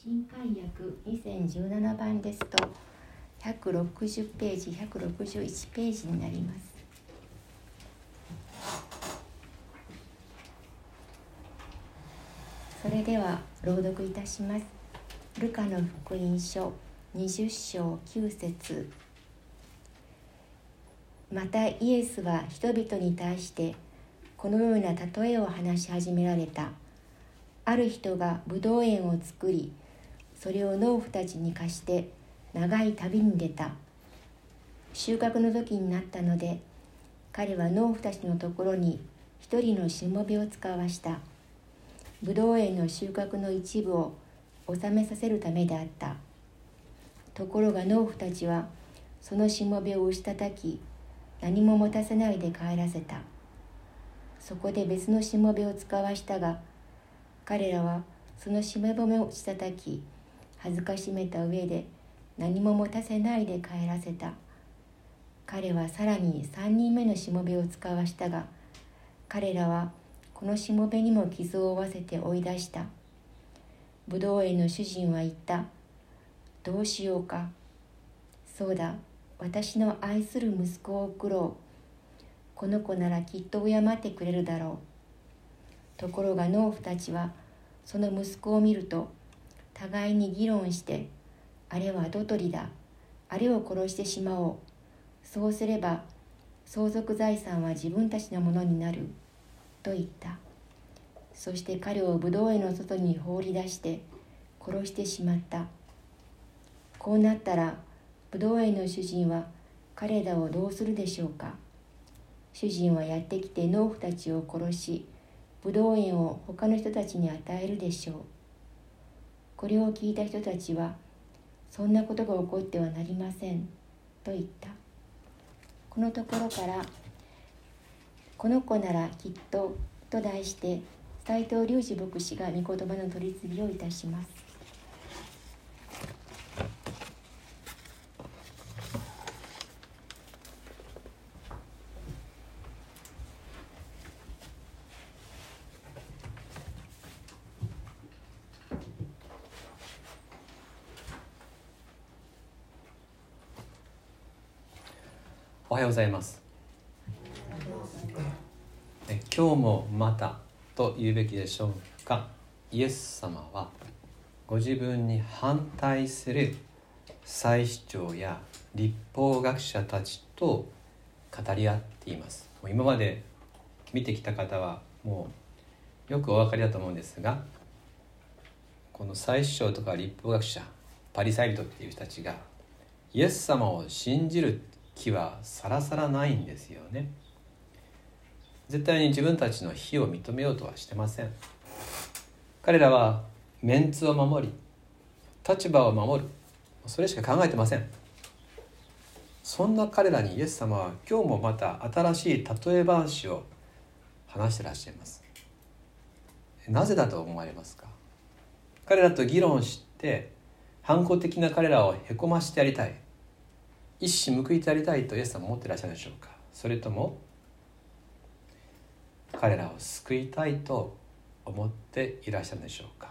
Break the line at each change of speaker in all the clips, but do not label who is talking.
新海訳。2017番ですと160ページ161ページになります。それでは朗読いたします。ルカの福音書20章9節。またイエスは人々に対してこのような例えを話し始められた。ある人がブドウ園を作りそれを農夫たちに貸して長い旅に出た。収穫の時になったので彼は農夫たちのところに一人のしもべを使わした。ブドウ園の収穫の一部を納めさせるためであった。ところが農夫たちはそのしもべを押したたき何も持たせないで帰らせた。そこで別のしもべを使わしたが彼らはそのしもべをしたたき恥ずかしめた上で何も持たせないで帰らせた。彼はさらに3人目のしもべを使わしたが彼らはこのしもべにも傷を負わせて追い出した。武道園の主人は言った。どうしようか。そうだ。私の愛する息子を送ろう。この子ならきっと敬ってくれるだろう。ところが農夫たちはその息子を見ると互いに議論してあれは跡取りだあれを殺してしまおう。そうすれば相続財産は自分たちのものになると言った。そして彼を武道園の外に放り出して殺してしまった。こうなったら武道園の主人は彼らをどうするでしょうか。主人はやってきて農夫たちを殺し武道園を他の人たちに与えるでしょう。これを聞いた人たちはそんなことが起こってはなりませんと言った。このところから「この子ならきっと」と題して斎藤隆二牧師が御言葉の取り次ぎをいたします
おはようございます。え今日もまたと言うべきでしょうか。イエス様はご自分に反対する祭司長や立法学者たちと語り合っています。今まで見てきた方はもうよくお分かりだと思うんですがこの祭司長とか立法学者パリサイ人っていう人たちがイエス様を信じる気はさらさらないんですよね。絶対に自分たちの非を認めようとはしてません。彼らはメンツを守り立場を守るそれしか考えてません。そんな彼らにイエス様は今日もまた新しい例え話を話してらっしゃいます。なぜだと思われますか？彼らと議論して反抗的な彼らをへこましてやりたい。一矢報いてやりたいとイエス様は思ってらっしゃるでしょうか？それとも彼らを救いたいと思っていらっしゃるでしょうか？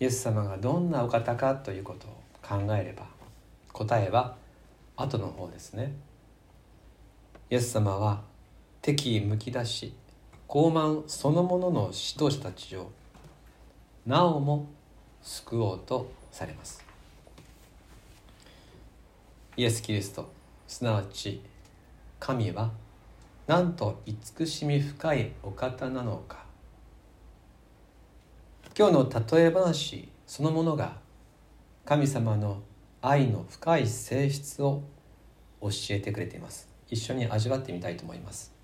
イエス様がどんなお方かということを考えれば答えは後の方ですね。イエス様は敵意むき出し傲慢そのものの指導者たちをなおも救おうとされます。イエス・キリストすなわち神はなんと慈しみ深いお方なのか。今日の例え話そのものが神様の愛の深い性質を教えてくれています。一緒に味わってみたいと思います。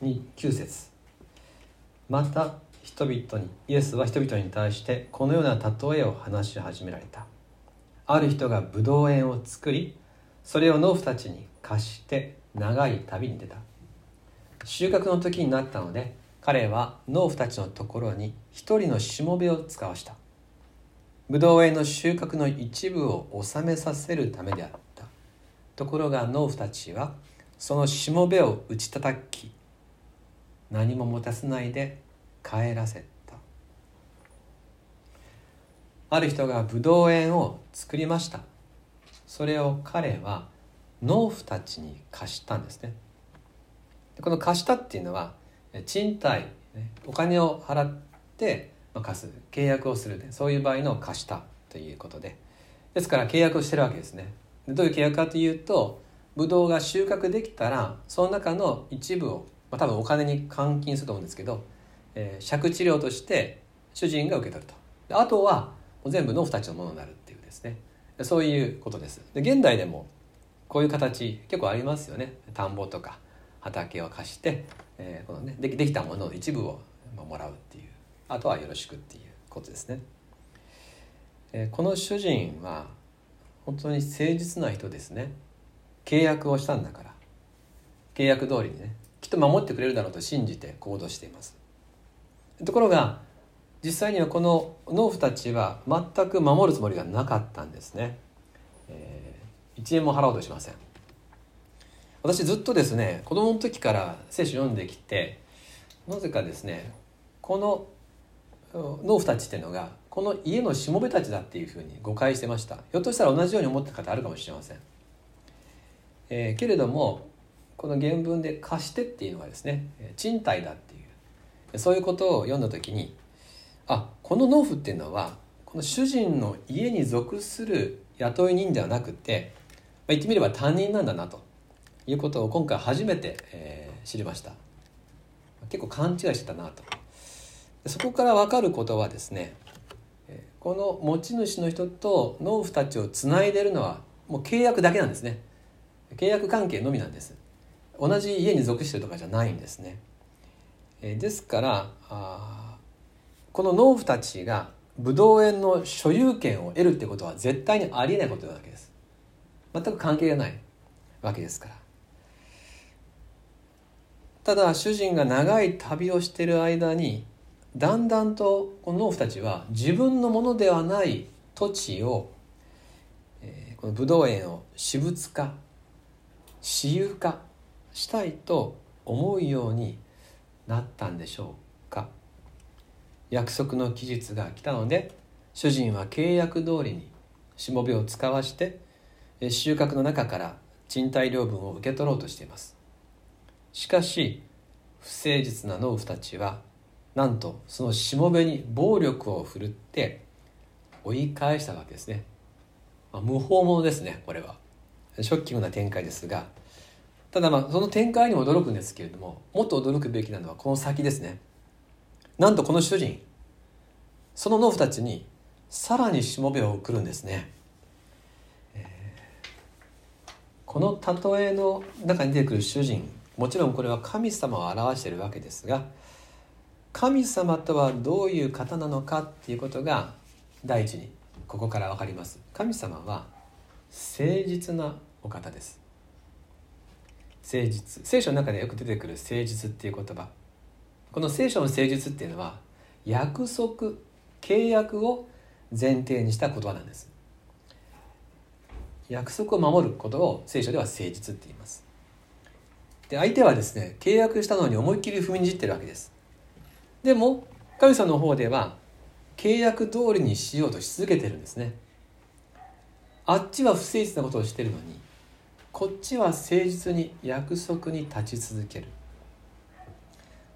9節。また人々にイエスは人々に対してこのような例えを話し始められた。ある人がブドウ園を作りそれを農夫たちに貸して長い旅に出た。収穫の時になったので彼は農夫たちのところに一人のしもべを使わした。ブドウ園の収穫の一部を納めさせるためであった。ところが農夫たちはそのしもべを打ち叩き何も持たせないで帰らせた。ある人がブドウ園を作りました。それを彼は農夫たちに貸したんですね。この貸したっていうのは賃貸お金を払って貸す契約をするそういう場合の貸したということで。ですから契約をしてるわけですね。どういう契約かというとブドウが収穫できたらその中の一部を、まあ、多分お金に換金すると思うんですけど、えー、借地料として主人が受け取ると。あとは全部農夫たちのものになるっていうですね。そういうことです。で現代でもこういう形結構ありますよね。田んぼとか畑を貸して、えーこのね、でできたものの一部をもらうっていう。あとはよろしくっていうことですね。えー、この主人は本当に誠実な人ですね。契約をしたんだから。契約通りにねきっと守ってくれるだろうと信じて行動しています。ところが実際にはこの農夫たちは全く守るつもりがなかったんですね、えー、1円も払おうとしません。私ずっとですね子供の時から聖書読んできてなぜかですねこの農夫たちっていうのがこの家のしもべたちだっていうふうに誤解してました。ひょっとしたら同じように思った方あるかもしれません、えー、けれどもこの原文で「貸して」っていうのはですね賃貸だっていうそういうことを読んだ時にあこの農夫っていうのはこの主人の家に属する雇い人ではなくて、まあ、言ってみれば担任なんだなということを今回初めて、えー、知りました。結構勘違いしてたなと。そこから分かることはですねこの持ち主の人と農夫たちをつないでるのはもう契約だけなんですね。契約関係のみなんです。同じ家に属してるとかじゃないんですね。ですからあこの農夫たちがブドウ園の所有権を得るってことは絶対にありえないことなわけです。全く関係がないわけですから。ただ主人が長い旅をしている間にだんだんとこの農夫たちは自分のものではない土地を、え、このブドウ園を私物化私有化したいと思うようになったんでしょうか。約束の期日が来たので主人は契約通りにしもべを使わして収穫の中から賃貸料分を受け取ろうとしています。しかし不誠実な農夫たちはなんとそのしもべに暴力を振るって追い返したわけですね、まあ、無法者ですねこれは。ショッキングな展開ですが。ただまあその展開にも驚くんですけれどももっと驚くべきなのはこの先ですね。なんとこの主人その農夫たちにさらにしもべを送るんですね、えー、この例えの中に出てくる主人もちろんこれは神様を表しているわけですが神様とはどういう方なのかっていうことが第一にここから分かります。神様は誠実なお方です。誠実。聖書の中でよく出てくる誠実っていう言葉。この聖書の誠実っていうのは約束契約を前提にした言葉なんです。約束を守ることを聖書では誠実って言います。で相手はですね契約したのに思いっきり踏みにじってるわけです。でも神様の方では契約通りにしようとし続けてるんですね。あっちは不誠実なことをしてるのにこっちは誠実に約束に立ち続ける。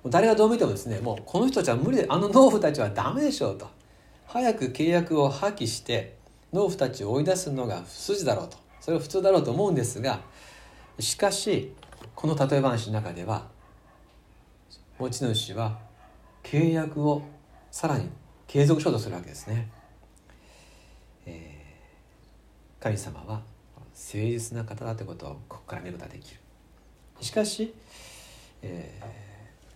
誰がどう見てもですねもうこの人たちは無理であの農夫たちはダメでしょうと。早く契約を破棄して農夫たちを追い出すのが筋だろうと。それは普通だろうと思うんですがしかしこの例え話の中では持ち主は契約をさらに継続しようとするわけですね、え、神様は誠実な方だということをここから見ることができる。しかし、えー、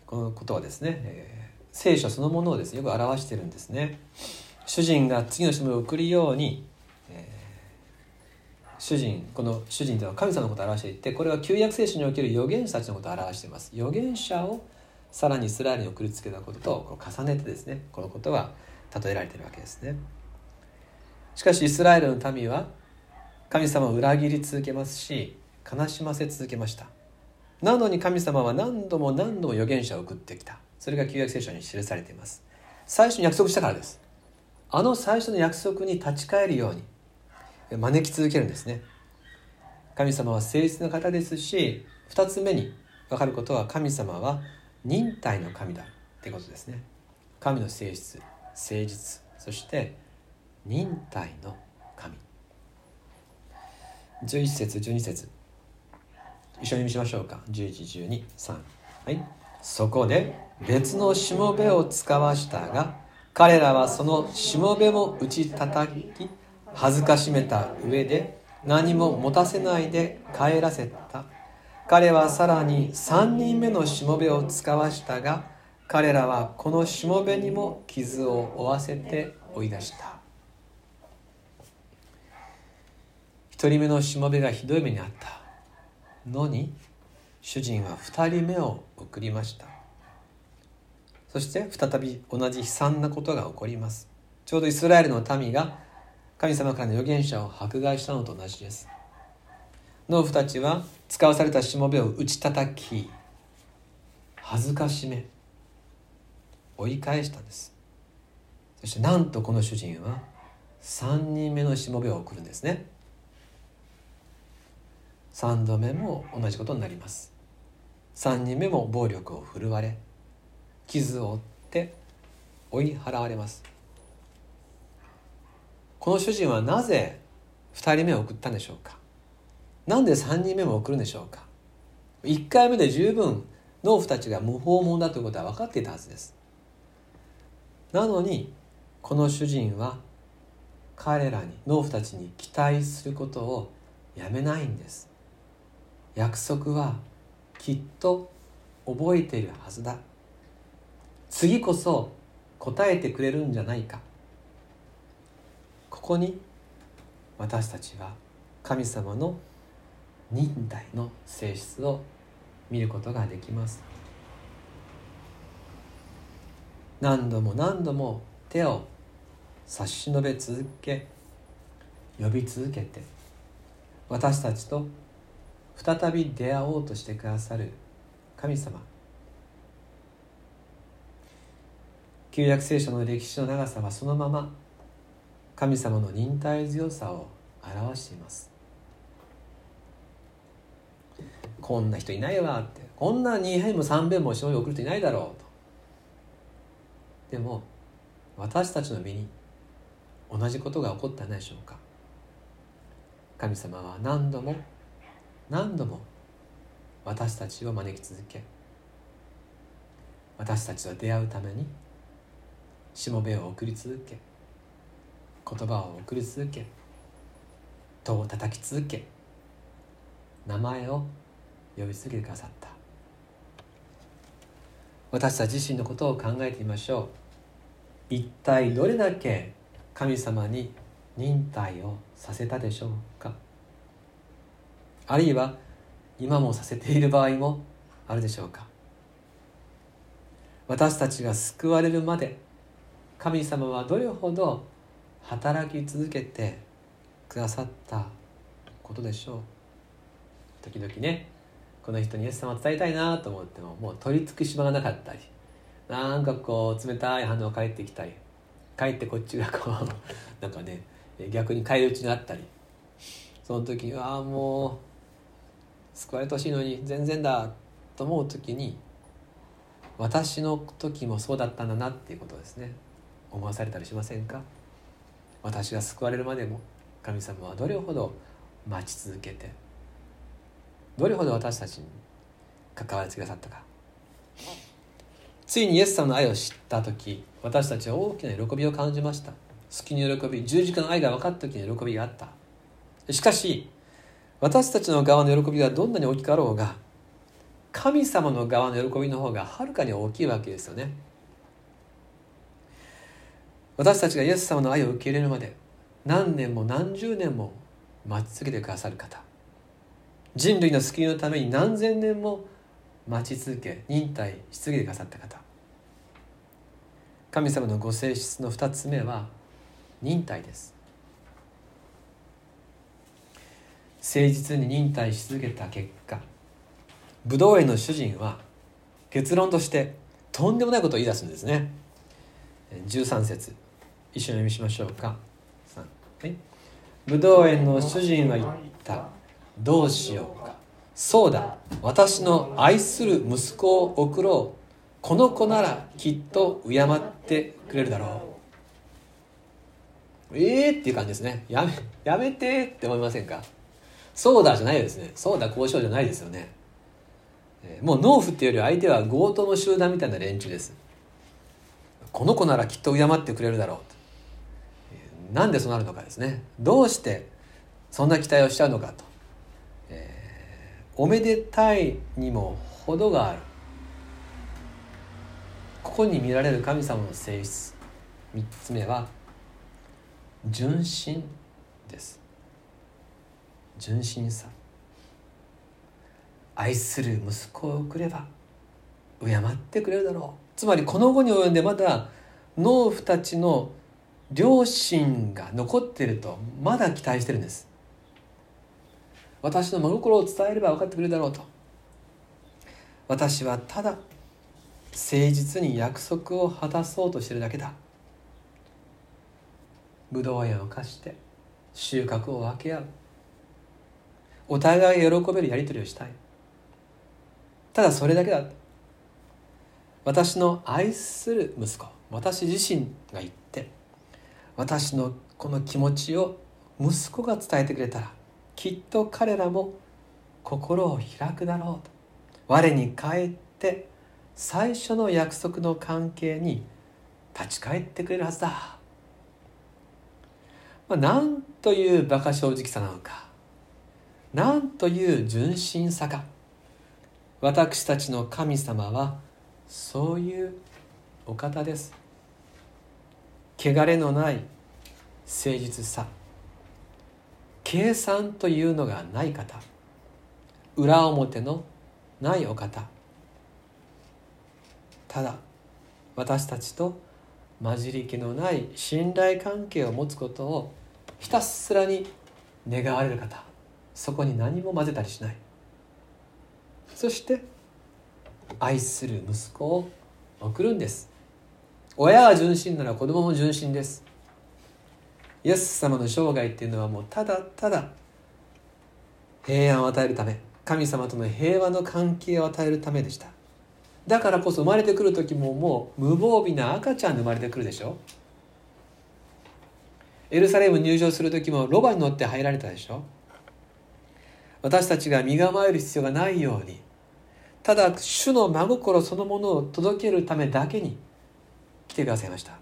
このことはですね、えー、聖書そのものをですねよく表してるんですね。主人が次の人を送るように、えー、主人この主人というのは神様のことを表していてこれは旧約聖書における預言者たちのことを表しています。預言者をさらにイスラエルに送りつけたことと重ねてですねこのことは例えられているわけですね。しかしイスラエルの民は神様を裏切り続けますし悲しませ続けました。なのに神様は何度も何度も預言者を送ってきた。それが旧約聖書に記されています。最初に約束したからです。あの最初の約束に立ち返るように。招き続けるんですね。神様は誠実な方ですし2つ目に分かることは神様は忍耐の神だってことですね。神の性質誠実そして忍耐の神。11節12節。一緒に見しましょうか。1112はい。そこで別のしもべを使わしたが彼らはそのしもべも打ち叩き恥ずかしめた上で何も持たせないで帰らせた。彼はさらに3人目のしもべを使わしたが彼らはこのしもべにも傷を負わせて追い出した。1人目のしもべがひどい目にあった。のに主人は2人目を送りました。そして再び同じ悲惨なことが起こります。ちょうどイスラエルの民が神様からの預言者を迫害したのと同じです。農夫たちは使わされたしもべを打ち叩き恥ずかしめ追い返したんです。そしてなんとこの主人は3人目のしもべを送るんですね。3度目も同じことになります。3人目も暴力を振るわれ傷を負って追い払われます。この主人はなぜ2人目を送ったんでしょうか？なんで3人目も送るんでしょうか？1回目で十分農夫たちが無訪問だということは分かっていたはずです。なのにこの主人は彼らに農夫たちに期待することをやめないんです。約束はきっと覚えているはずだ。次こそ答えてくれるんじゃないか。ここに私たちは神様の忍耐の性質を見ることができます。何度も何度も手を差し伸べ続け呼び続けて私たちと再び出会おうとしてくださる。神様。旧約聖書の歴史の長さはそのまま神様の忍耐強さを表しています。こんな人いないわって。こんな2遍も3遍も勝利を送る人いないだろうと。でも私たちの身に同じことが起こったんでしょうか。神様は何度も何度も私たちを招き続け私たちと出会うためにしもべを送り続け言葉を送り続け戸を叩き続け名前を呼び続けてくださった。私たち自身のことを考えてみましょう。一体どれだけ神様に忍耐をさせたでしょうか。あるいは今もさせている場合もあるでしょうか。私たちが救われるまで神様はどれほど働き続けてくださったことでしょう。時々ねこの人にイエス様を伝えたいなと思ってももう取り付く島がなかったりなんかこう冷たい反応が返ってきたり帰ってこっちがこうなんかね逆に返り討ちにあったりその時ああもう救われてほしいのに全然だと思う時に私の時もそうだったんだなっていうことですね。思わされたりしませんか？私が救われるまでも神様はどれほど待ち続けてどれほど私たちに関わりてくださったか。ついにイエス様の愛を知った時私たちは大きな喜びを感じました。救いの喜び十字架の愛が分かった時に喜びがあった。しかし私たちの側の喜びがどんなに大きかろうが神様の側の喜びの方がはるかに大きいわけですよね。私たちがイエス様の愛を受け入れるまで何年も何十年も待ち続けてくださる方。人類の救いのために何千年も待ち続け忍耐し続けてくださった方。神様のご性質の2つ目は忍耐です。誠実に忍耐し続けた結果武道園の主人は結論としてとんでもないことを言い出すんですね。13節一緒に読みしましょうか。はい。武道園の主人は言った。どうしようか。そうだ。私の愛する息子を送ろう。この子ならきっと敬ってくれるだろう。ええー、っていう感じですね。やめやめてって思いませんか？そうだじゃないですね。そうだ交渉じゃないですよね。もう農夫っていうより相手は強盗の集団みたいな連中です。この子ならきっと敬ってくれるだろう。となんでそうなるのかですね。どうしてそんな期待をしちゃうのかと、えー、おめでたいにも程がある。ここに見られる神様の性質。3つ目は純真です。純真さ愛する息子を送れば敬ってくれるだろう。つまりこの後に及んでまだ農夫たちの両親が残っているとまだ期待してるんです。私の真心を伝えれば分かってくれるだろうと。私はただ誠実に約束を果たそうとしてるだけだ。ブドウ園を貸して収穫を分け合う。お互い喜べるやり取りをしたい。ただそれだけだ。私の愛する息子私自身が言って私のこの気持ちを息子が伝えてくれたらきっと彼らも心を開くだろうと。我に返って最初の約束の関係に立ち返ってくれるはずだ、まあ、なんという馬鹿正直さなのか。なんという純真さか私たちの神様はそういうお方です。汚れのない誠実さ。計算というのがない方。裏表のないお方。ただ私たちと混じり気のない信頼関係を持つことをひたすらに願われる方。そこに何も混ぜたりしない。そして愛する息子を送るんです。親が純真なら子供も純真です。イエス様の生涯っていうのはもうただただ平安を与えるため神様との平和の関係を与えるためでした。だからこそ生まれてくる時ももう無防備な赤ちゃんで生まれてくるでしょ。エルサレム入場する時もロバに乗って入られたでしょ。私たちが身構える必要がないようにただ主の真心そのものを届けるためだけに来てくださいました。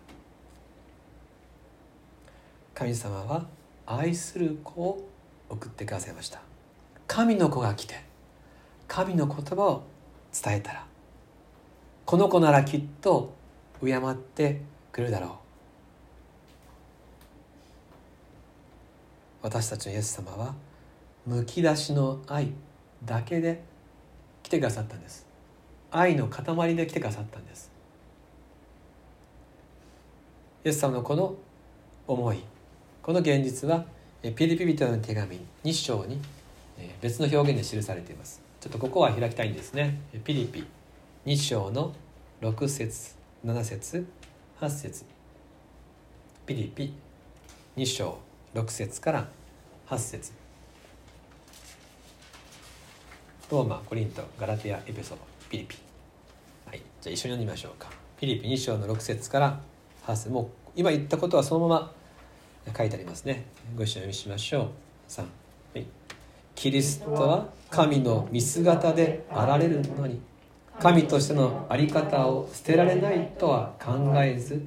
神様は愛する子を送ってくださいました。神の子が来て神の言葉を伝えたらこの子ならきっと敬ってくれるだろう。私たちのイエス様はむき出しの愛だけで来てくださったんです。愛の塊で来てくださったんです。イエス様のこの思いこの現実はピリピ人の手紙2章に別の表現で記されています。ちょっとここは開きたいんですね。ピリピ2章の6節7節8節。ピリピ2章6節から8節。ローマコリントガラティアエペソピリピはい。じゃあ一緒に読みましょうか。ピリピ2章の6節から8節。もう今言ったことはそのまま書いてありますね。ご一緒に読みしましょう。3はい。キリストは神の見姿であられるのに神としての在り方を捨てられないとは考えず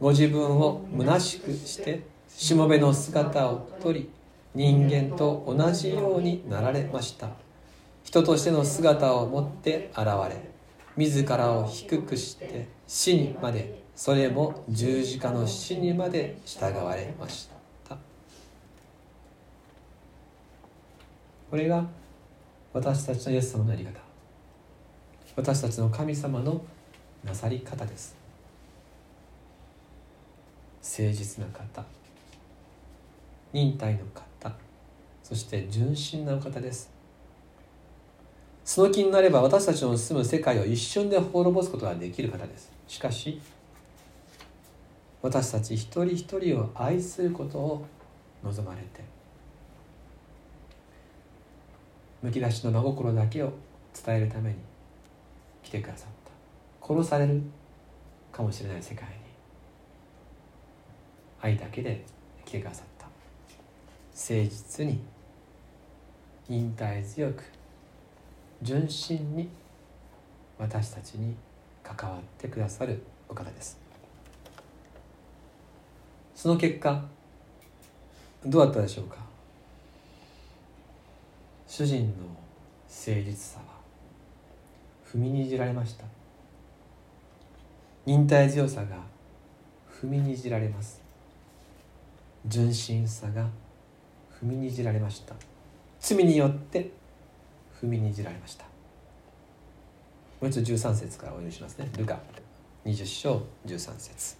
ご自分を虚しくしてしもべの姿をとり人間と同じようになられました。人としての姿を持って現れ自らを低くして死にまでそれも十字架の死にまで従われました。これが私たちのイエス様のやり方。私たちの神様のなさり方です。誠実な方。忍耐の方。そして純真な方です。その気になれば私たちの住む世界を一瞬で滅ぼすことができる方です。しかし私たち一人一人を愛することを望まれてむき出しの真心だけを伝えるために来てくださった。殺されるかもしれない世界に愛だけで来てくださった。誠実に忍耐強く純真に私たちに関わってくださるお方です。その結果どうだったでしょうか？主人の誠実さは踏みにじられました。忍耐強さが踏みにじられます。純真さが踏みにじられました。罪によって踏みにじられました。もう一度13節からお読みしますね。ルカ20章13節。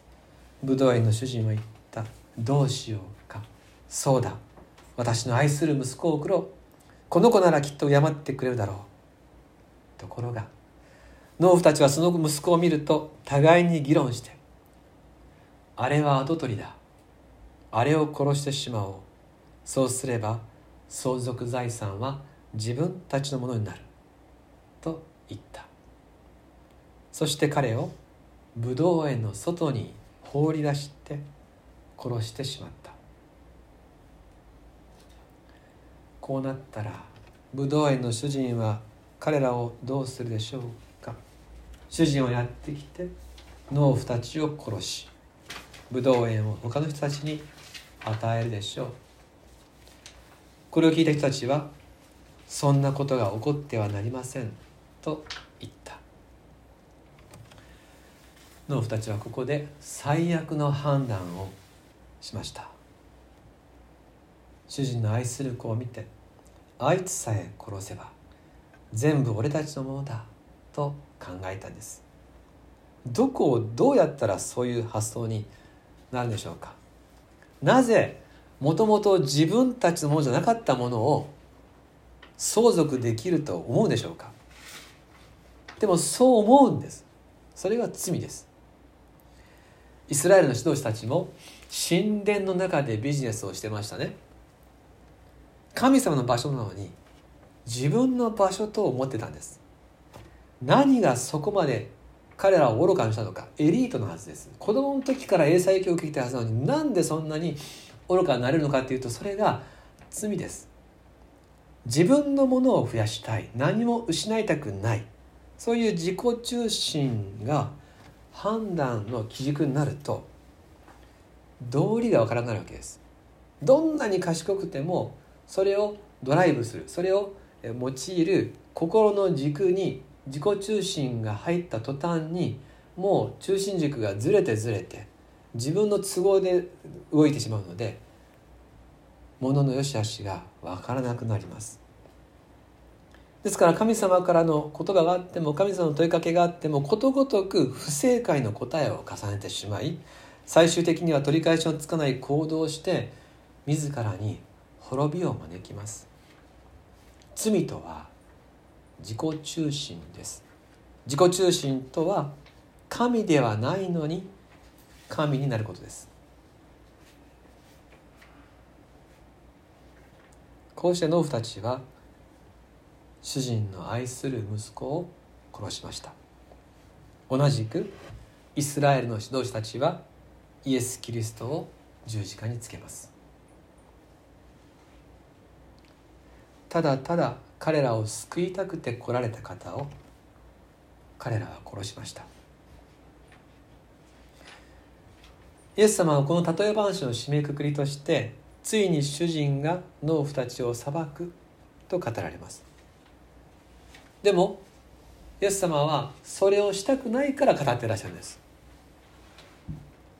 武道園の主人は言った。どうしようか。そうだ。私の愛する息子を送ろう。この子ならきっと敬ってくれるだろう。ところが農夫たちはその息子を見ると互いに議論してあれは跡取りだ。あれを殺してしまおう。そうすれば相続財産は自分たちのものになる。と言った。そして彼を武道園の外に放り出して殺してしまった。こうなったら武道園の主人は彼らをどうするでしょうか。主人はやってきて農夫たちを殺し武道園を他の人たちに与えるでしょう。これを聞いた人たちはそんなことが起こってはなりませんと言った。農夫たちはここで最悪の判断をしました。主人の愛する子を見てあいつさえ殺せば全部俺たちのものだと考えたんです。どこをどうやったらそういう発想になるんでしょうか。なぜもともと自分たちのものじゃなかったものを相続できると思うでしょうか？でもそう思うんです。それが罪です。イスラエルの指導者たちも神殿の中でビジネスをしてましたね。神様の場所なのに自分の場所と思ってたんです。何がそこまで彼らを愚かにしたのか？エリートのはずです。子供の時から英才教育を受けたはずなのになんでそんなに愚かになれるのかっていうとそれが罪です。自分のものを増やしたい。何も失いたくない。そういう自己中心が判断の基軸になると道理がわからなくなるわけです。どんなに賢くてもそれをドライブする。それを用いる心の軸に自己中心が入った途端にもう中心軸がずれてずれて自分の都合で動いてしまうので物の良し悪しが分からなくなります。ですから神様からの言葉があっても神様の問いかけがあってもことごとく不正解の答えを重ねてしまい最終的には取り返しのつかない行動をして自らに滅びを招きます。罪とは自己中心です。自己中心とは神ではないのに神になることです。こうして農夫たちは主人の愛する息子を殺しました。同じくイスラエルの指導者たちはイエス・キリストを十字架につけます。ただただ彼らを救いたくて来られた方を彼らは殺しました。イエス様はこの例え話の締めくくりとしてついに主人が農夫たちを裁くと語られます。でもイエス様はそれをしたくないから語ってらっしゃるんです。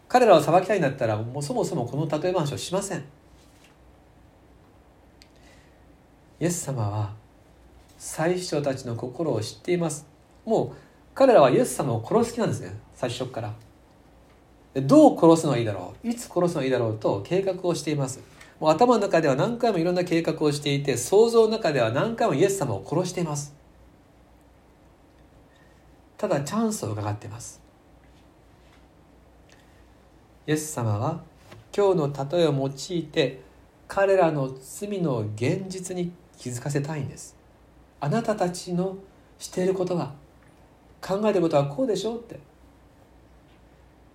彼らを裁きたいんだったらもうそもそもこの例え話をしません。イエス様は最初たちの心を知っています。もう彼らはイエス様を殺す気なんですね。最初から。どう殺すのがいいだろう？いつ殺すのがいいだろうと計画をしています。もう頭の中では何回もいろんな計画をしていて想像の中では何回もイエス様を殺しています。ただチャンスを伺っています。イエス様は今日の例えを用いて彼らの罪の現実に気づかせたいんです。あなたたちのしていることは。考えることはこうでしょうって。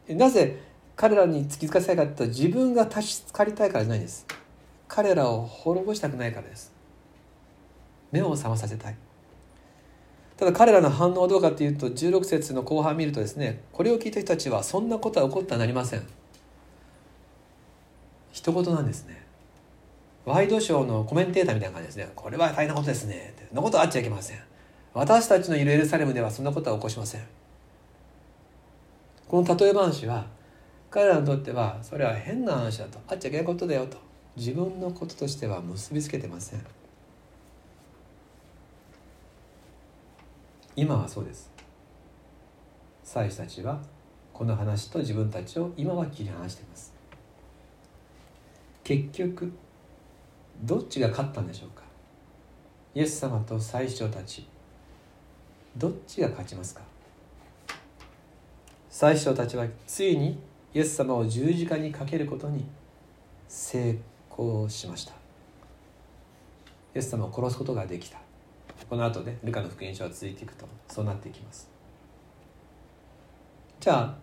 なぜ彼らに気づかせたいかというと自分が立ちかりたいからじゃないんです。彼らを滅ぼしたくないからです。目を覚まさせたい。ただ彼らの反応はどうかというと16節の後半見るとですねこれを聞いた人たちはそんなことは起こってはなりません。一言なんですね。ワイドショーのコメンテーターみたいな感じですね。これは大変なことですね。そんなことはあっちゃいけません。私たちのいるエルサレムではそんなことは起こしません。この例え話は彼らにとってはそれは変な話だと。あっちゃいけないことだよと。自分のこととしては結びつけてません。今はそうです。祭司たちはこの話と自分たちを今は切り離しています。結局どっちが勝ったんでしょうか。イエス様と祭司長たちどっちが勝ちますか。祭司長たちはついにイエス様を十字架にかけることに成功しました。イエス様を殺すことができた。この後ねルカの福音書が続いていくとそうなっていきます。じゃあ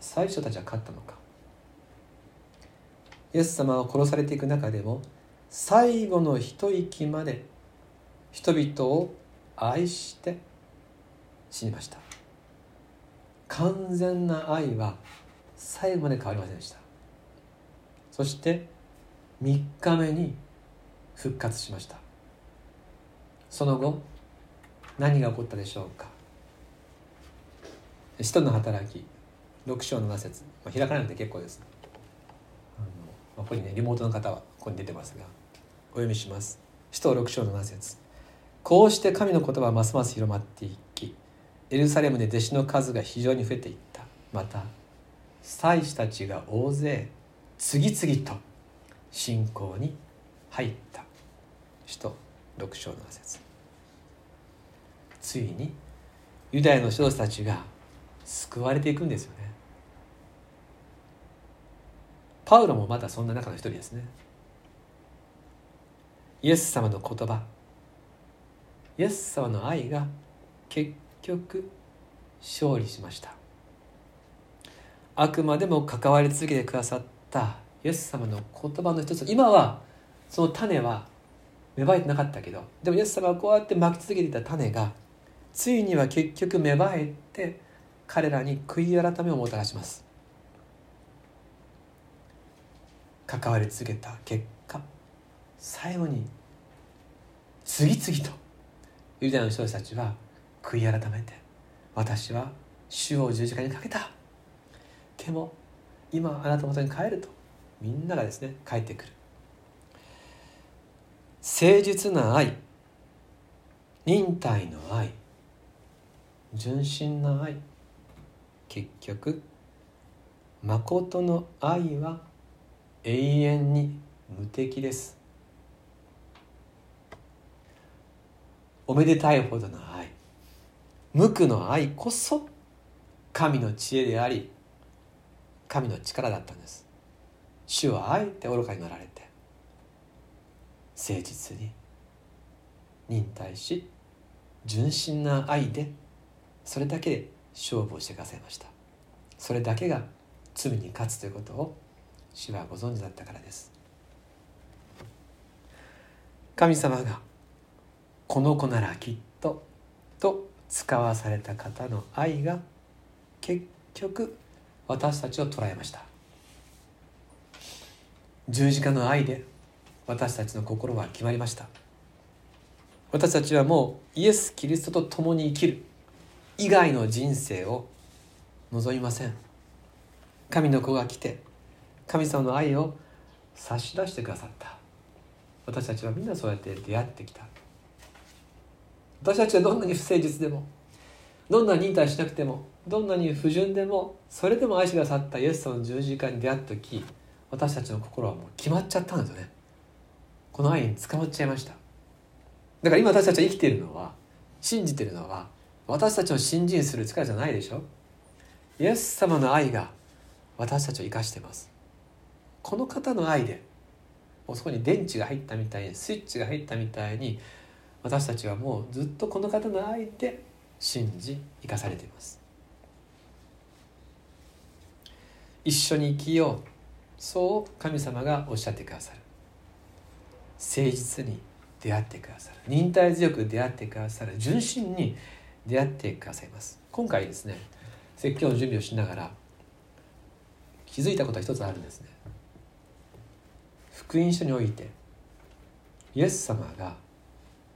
最初たちは勝ったのか。イエス様を殺されていく中でも最後の一息まで人々を愛して死にました。完全な愛は最後まで変わりませんでした。そして3日目に復活しました。その後何が起こったでしょうか。使徒の働き6章7節、まあ、開かなくて結構です。あのま、ここにねリモートの方はここに出てますがお読みします。使徒6章7節。こうして神の言葉はますます広まっていきエルサレムで弟子の数が非常に増えていった。また祭司たちが大勢次々と信仰に入った。使徒6章7節。ついにユダヤの指導者たちが救われていくんですよね。パウロもまたそんな中の一人ですね。イエス様の言葉イエス様の愛が結局勝利しました。あくまでも関わり続けてくださったイエス様の言葉の一つ。今はその種は芽生えてなかったけどでもイエス様はこうやってまき続けていた種がついには結局芽生えて彼らに悔い改めをもたらします。関わり続けた結果最後に次々とユダヤの人たちは悔い改めて私は主を十字架にかけた。でも今あなたのもとに帰るとみんながですね帰ってくる。誠実な愛忍耐の愛純真な愛結局誠の愛は永遠に無敵です。おめでたいほどの愛。無垢の愛こそ神の知恵であり神の力だったんです。主はあえて愚かになられて誠実に忍耐し純真な愛でそれだけで勝負をしてくださいました。それだけが罪に勝つということを主はご存知だったからです。神様がこの子ならきっとと使わされた方の愛が結局私たちを捉えました。十字架の愛で私たちの心は決まりました。私たちはもうイエス・キリストと共に生きる。以外の人生を望みません。神の子が来て神様の愛を差し出してくださった。私たちはみんなそうやって出会ってきた。私たちはどんなに不誠実でもどんなに忍耐しなくてもどんなに不純でもそれでも愛してくださったイエス様の十字架に出会った時私たちの心はもう決まっちゃったんですよね。この愛に捕まっちゃいました。だから今私たちは生きているのは信じているのは私たちを信心する力じゃないでしょ。イエス様の愛が私たちを生かしてます。この方の愛でもうそこに電池が入ったみたいにスイッチが入ったみたいに私たちはもうずっとこの方の愛で信じ生かされています。一緒に生きようそう神様がおっしゃってくださる。誠実に出会ってくださる。忍耐強く出会ってくださる。純真に出会ってくださいます。今回ですね説教の準備をしながら気づいたことは一つあるんですね。福音書においてイエス様が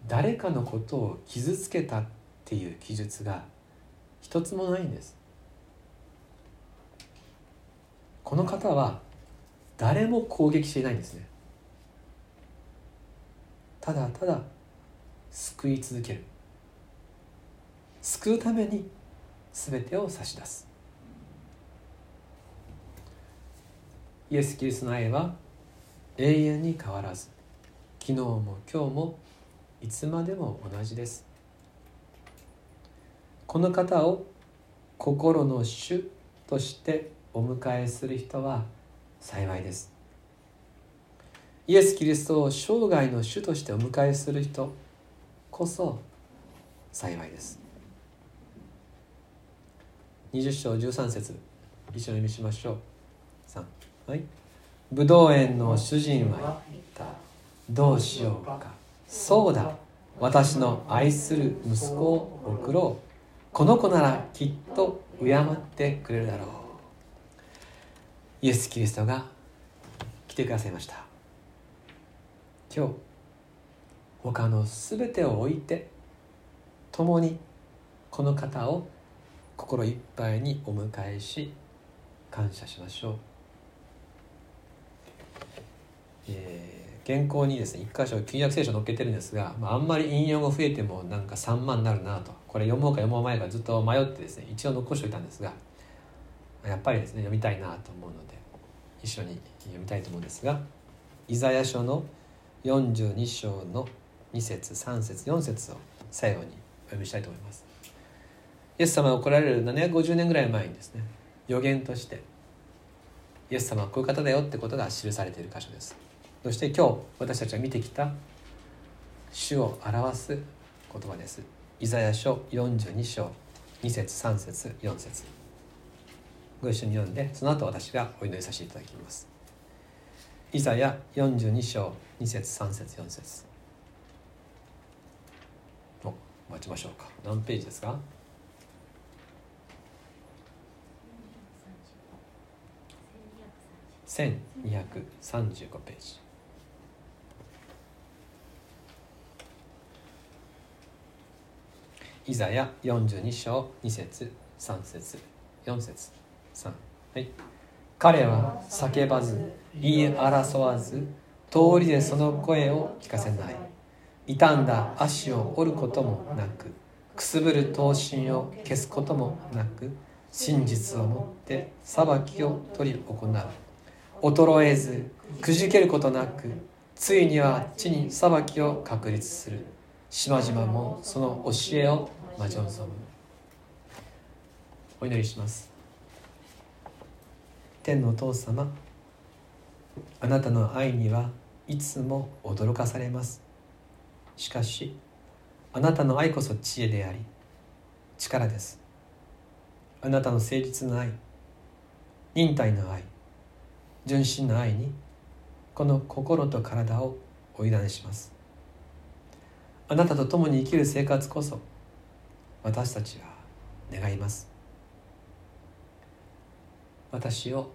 誰かのことを傷つけたっていう記述が一つもないんです。この方は誰も攻撃していないんですね。ただただ救い続ける。救うために全てを差し出す。イエス・キリストの愛は永遠に変わらず昨日も今日もいつまでも同じです。この方を心の主としてお迎えする人は幸いです。イエス・キリストを生涯の主としてお迎えする人こそ幸いです。20章13節。一緒に読みしましょう。3はい武道園の主人は言った。どうしようか。そうだ。私の愛する息子を送ろう。この子ならきっと敬ってくれるだろう。イエス・キリストが来てくださいました。今日他の全てを置いて共にこの方を心いっぱいにお迎えし感謝しましょう、えー、原稿にですね一箇所旧約聖書載っけてるんですが、まあ、あんまり引用が増えてもなんか3万になるなと。これ読もうか読もう前かずっと迷ってですね一応残しておいたんですがやっぱりですね読みたいなと思うので一緒に読みたいと思うんですがイザヤ書の「42章の2節3節4節を最後にお読みしたいと思います。イエス様が来られる750年ぐらい前にですね予言としてイエス様はこういう方だよってことが記されている箇所です。そして今日私たちが見てきた主を表す言葉です。イザヤ書42章2節3節4節。ご一緒に読んでその後私がお祈りさせていただきます。イザヤ42章2節3節4節。お待ちましょうか。何ページですか？1235ページ。イザヤ42章2節3節。4節3はい。彼は叫ばず言い争わず通りでその声を聞かせない。傷んだ足を折ることもなくくすぶる刀身を消すこともなく真実をもって裁きを取り行う。衰えずくじけることなくついには地に裁きを確立する。島々もその教えを待ち望む。お祈りします。天のお父様あなたの愛にはいつも驚かされます。しかしあなたの愛こそ知恵であり力です。あなたの誠実な愛忍耐の愛純真の愛にこの心と体をお委ねします。あなたと共に生きる生活こそ私たちは願います。私を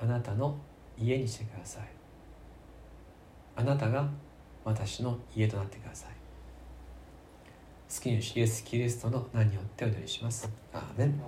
あなたの家にしてください。あなたが私の家となってください。好きに主イエスキリストの名によってお祈りします。アーメン。